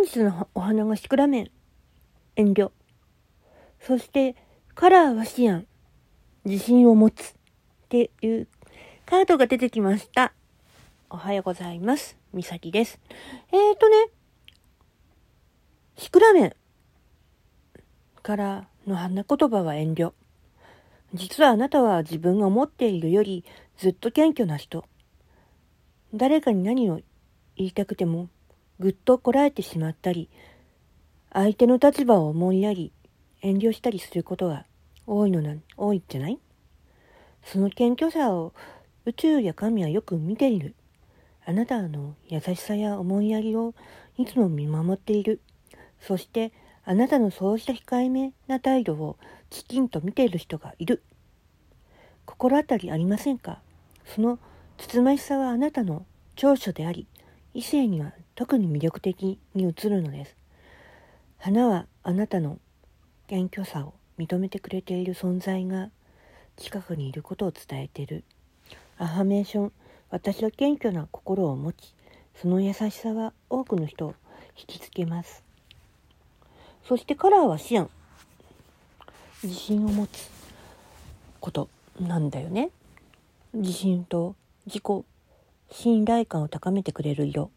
本日のお花がシクラメン。遠慮。そして、カラーはシアン。自信を持つ。っていうカードが出てきました。おはようございます。みさきです。えーとね、シクラメンからの花言葉は遠慮。実はあなたは自分が思っているよりずっと謙虚な人。誰かに何を言いたくてもぐっとこらえてしまったり、相手の立場を思いやり遠慮したりすることが多いのな、多いんじゃない？その謙虚さを宇宙や神はよく見ている。あなたの優しさや思いやりをいつも見守っている。そしてあなたのそうした控えめな態度をきちんと見ている人がいる。心当たりありませんか？そのつつましさはあなたの長所であり、異性には特に魅力的に映るのです。花はあなたの謙虚さを認めてくれている存在が近くにいることを伝えている。アファメーション、私は謙虚な心を持ち、その優しさは多くの人を引きつけます。そしてカラーはシアン。自信を持つことなんだよね。自信と自己信頼感を高めてくれる色。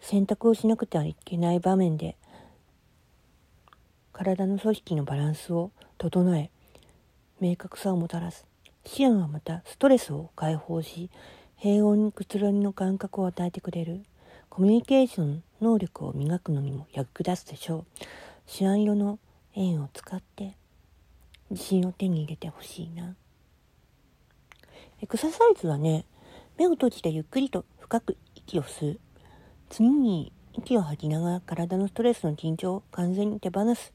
選択をしなくてはいけない場面で体の組織のバランスを整え明確さをもたらす。シアンはまたストレスを解放し平穏にくつろぎの感覚を与えてくれる。コミュニケーション能力を磨くのにも役立つでしょう。シアン色の円を使って自信を手に入れてほしいな。エクササイズはね目を閉じてゆっくりと深く息を吸う次に息を吐きながら体のストレスの緊張を完全に手放す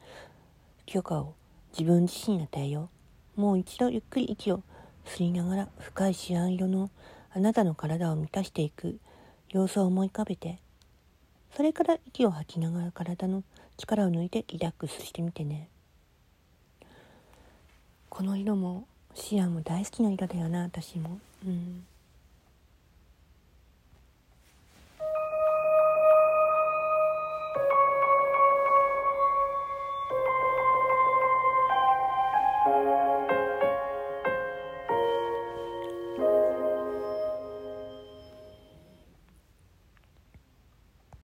許可を自分自身に与えよう。もう一度ゆっくり息を吸いながら深いシアン色のあなたの体を満たしていく様子を思い浮かべて、それから息を吐きながら体の力を抜いてリラックスしてみてね。この色もシアンも大好きな色だよな、私も。うん